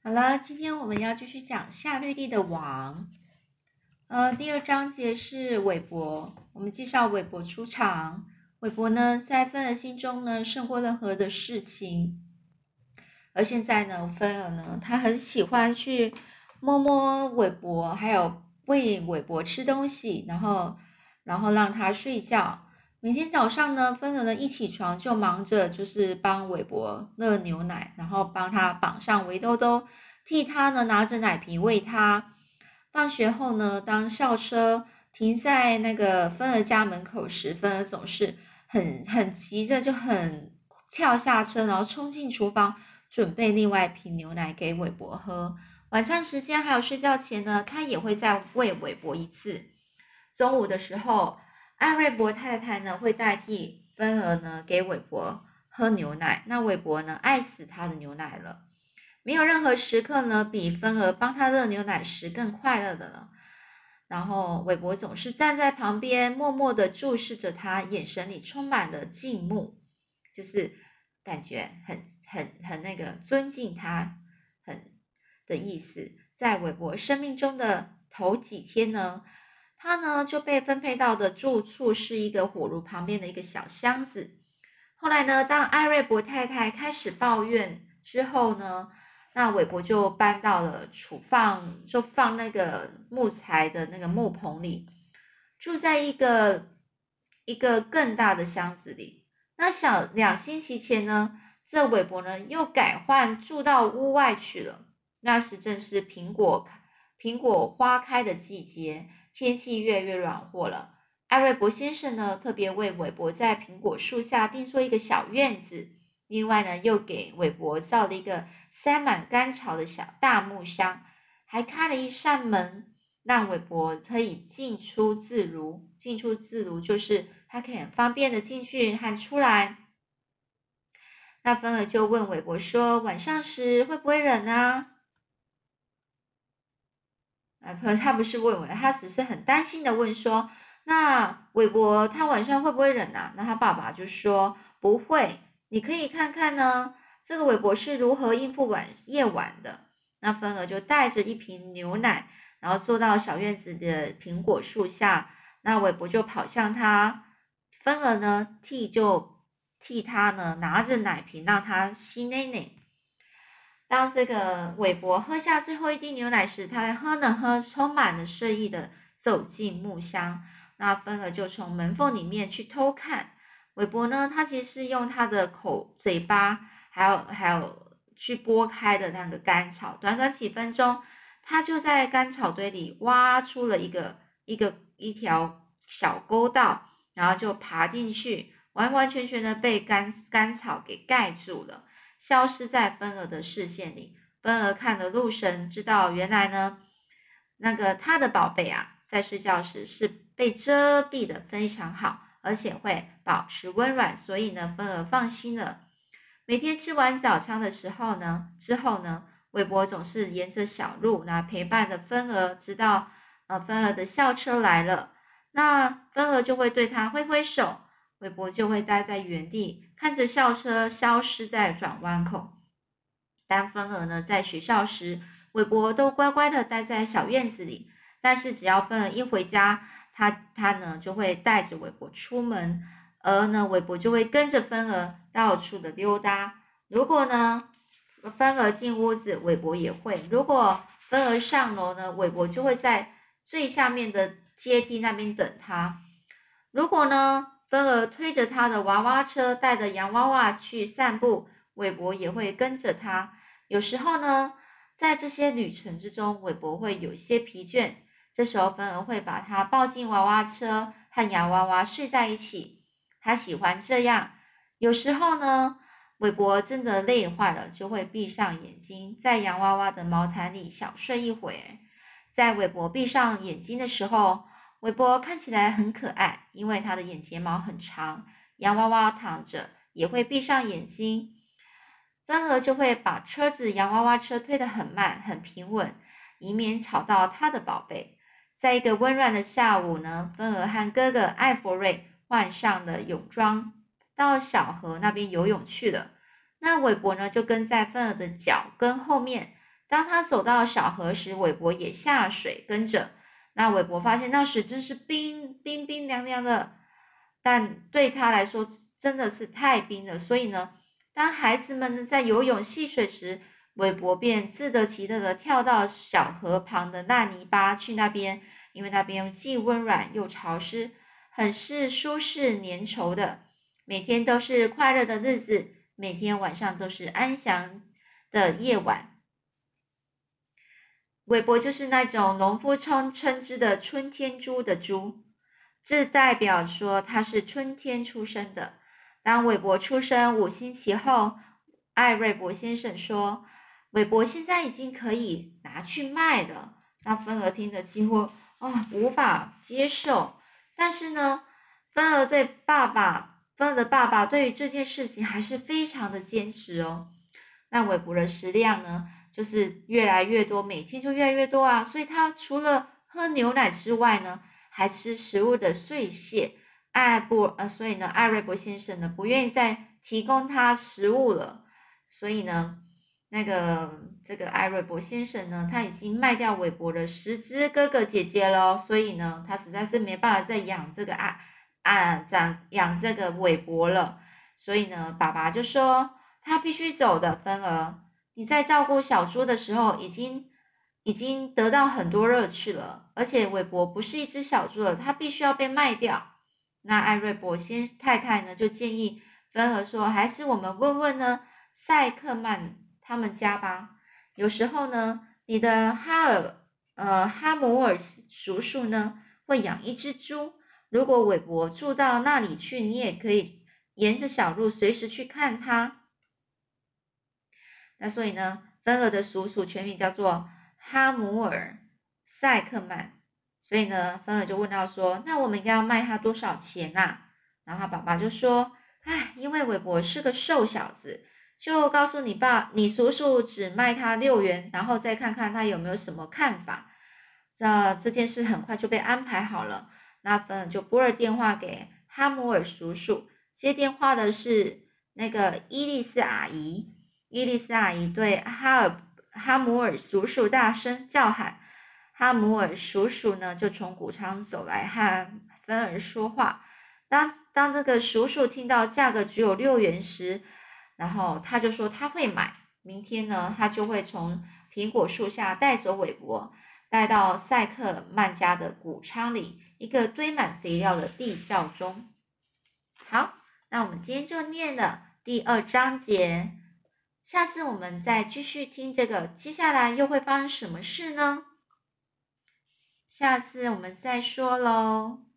好了，今天我们要继续讲夏绿蒂的王。呃，第二章节是韦伯，我们介绍韦伯出场。韦伯呢，在芬儿心中呢，胜过任何的事情。而现在呢，芬儿呢，他很喜欢去摸摸韦伯，还有喂韦伯吃东西，然后，然后让他睡觉。每天早上呢，芬儿呢一起床就忙着就是帮韦伯热牛奶，然后帮他把上围兜兜，替他呢拿着奶瓶喂他。放学后呢，当校车停在那个芬儿家门口时，芬儿总是很很急着，就很跳下车，然后冲进厨房准备另外一瓶牛奶给韦伯喝。晚上时间还有睡觉前呢，他也会再喂韦伯一次。中午的时候。艾瑞伯太太呢会代替芬儿呢给韦伯喝牛奶，那韦伯呢爱死他的牛奶了，没有任何时刻呢比芬儿帮他热牛奶时更快乐的了。然后韦伯总是站在旁边默默的注视着他，眼神里充满了敬慕，就是感觉很很很那个尊敬他，很的意思。在韦伯生命中的头几天呢。他呢就被分配到的住处是一个火炉旁边的一个小箱子。后来呢，当艾瑞博太太开始抱怨之后呢，那韦伯就搬到了储放，就放那个木材的那个木棚里，住在一个一个更大的箱子里。那小两星期前呢，这韦伯呢又改换住到屋外去了。那时正是苹果苹果花开的季节。天气越来越暖和了，艾瑞伯先生呢特别为韦伯在苹果树下定做一个小院子，另外呢又给韦伯造了一个塞满干草的小大木箱，还开了一扇门，让韦伯可以进出自如。进出自如就是他可以很方便的进去和出来。那芬儿就问韦伯说：“晚上时会不会冷呢？”可他不是问我，他只是很担心的问说：“那韦伯他晚上会不会冷啊？”那他爸爸就说：“不会，你可以看看呢，这个韦伯是如何应付晚夜晚的。”那芬儿就带着一瓶牛奶，然后坐到小院子的苹果树下。那韦伯就跑向他，芬儿呢替就替他呢拿着奶瓶让他吸奶奶。当这个韦伯喝下最后一滴牛奶时，他会喝呢喝，充满了睡意的走进木箱。那芬儿就从门缝里面去偷看。韦伯呢，他其实是用他的口、嘴巴，还有还有去拨开的那个干草。短短几分钟，他就在干草堆里挖出了一个一个一条小沟道，然后就爬进去，完完全全的被干干草给盖住了。消失在芬儿的视线里。芬儿看了入神，知道原来呢，那个他的宝贝啊，在睡觉时是被遮蔽的非常好，而且会保持温暖，所以呢，芬儿放心了。每天吃完早餐的时候呢，之后呢，韦伯总是沿着小路那陪伴着芬儿，直到呃芬儿的校车来了，那芬儿就会对他挥挥手。韦伯就会待在原地，看着校车消失在转弯口。当芬儿呢在学校时，韦伯都乖乖的待在小院子里。但是只要芬儿一回家，他他呢就会带着韦伯出门，而呢韦伯就会跟着芬儿到处的溜达。如果呢芬儿进屋子，韦伯也会；如果芬儿上楼呢，韦伯就会在最下面的阶梯那边等他。如果呢？芬儿推着他的娃娃车，带着洋娃娃去散步。韦伯也会跟着他。有时候呢，在这些旅程之中，韦伯会有些疲倦。这时候，芬儿会把他抱进娃娃车，和洋娃娃睡在一起。他喜欢这样。有时候呢，韦伯真的累坏了，就会闭上眼睛，在洋娃娃的毛毯里小睡一会儿。在韦伯闭上眼睛的时候，韦伯看起来很可爱，因为他的眼睫毛很长。洋娃娃躺着也会闭上眼睛，芬儿就会把车子洋娃娃车推得很慢、很平稳，以免吵到他的宝贝。在一个温暖的下午呢，芬儿和哥哥艾弗瑞换上了泳装，到小河那边游泳去了。那韦伯呢，就跟在芬儿的脚跟后面，当他走到小河时，韦伯也下水跟着。那韦伯发现那水真是冰冰冰凉凉的，但对他来说真的是太冰了。所以呢，当孩子们呢在游泳戏水时，韦伯便自得其乐的跳到小河旁的烂泥巴去那边，因为那边既温软又潮湿，很是舒适粘稠的。每天都是快乐的日子，每天晚上都是安详的夜晚。韦伯就是那种农夫称称之的春天猪的猪，这代表说他是春天出生的。当韦伯出生五星期后，艾瑞伯先生说：“韦伯现在已经可以拿去卖了。”那芬儿听得几乎啊无法接受。但是呢，芬儿对爸爸，芬儿的爸爸对于这件事情还是非常的坚持哦。那韦伯的食量呢？就是越来越多，每天就越来越多啊！所以他除了喝牛奶之外呢，还吃食物的碎屑。艾布呃，所以呢，艾瑞伯先生呢不愿意再提供他食物了。所以呢，那个这个艾瑞博先生呢，他已经卖掉韦伯的十只哥哥姐姐了。所以呢，他实在是没办法再养这个啊啊长养这个韦伯了。所以呢，爸爸就说他必须走的，芬儿。你在照顾小猪的时候，已经已经得到很多乐趣了。而且韦伯不是一只小猪了，它必须要被卖掉。那艾瑞伯先太太呢，就建议芬儿说：“还是我们问问呢，塞克曼他们家吧。有时候呢，你的哈尔呃哈姆尔叔叔呢会养一只猪。如果韦伯住到那里去，你也可以沿着小路随时去看他。”那所以呢，芬尔的叔叔全名叫做哈姆尔塞克曼，所以呢，芬尔就问到说：“那我们应该要卖他多少钱呐？”然后他爸爸就说：“哎，因为韦伯是个瘦小子，就告诉你爸，你叔叔只卖他六元，然后再看看他有没有什么看法。”这这件事很快就被安排好了。那芬儿就拨了电话给哈姆尔叔叔，接电话的是那个伊丽丝阿姨。伊丽丝阿姨对哈尔哈姆尔叔叔大声叫喊，哈姆尔叔叔呢就从谷仓走来和芬儿说话。当当这个叔叔听到价格只有六元时，然后他就说他会买，明天呢他就会从苹果树下带走韦伯，带到塞克曼家的谷仓里一个堆满肥料的地窖中。好，那我们今天就念了第二章节。下次我们再继续听这个，接下来又会发生什么事呢？下次我们再说喽。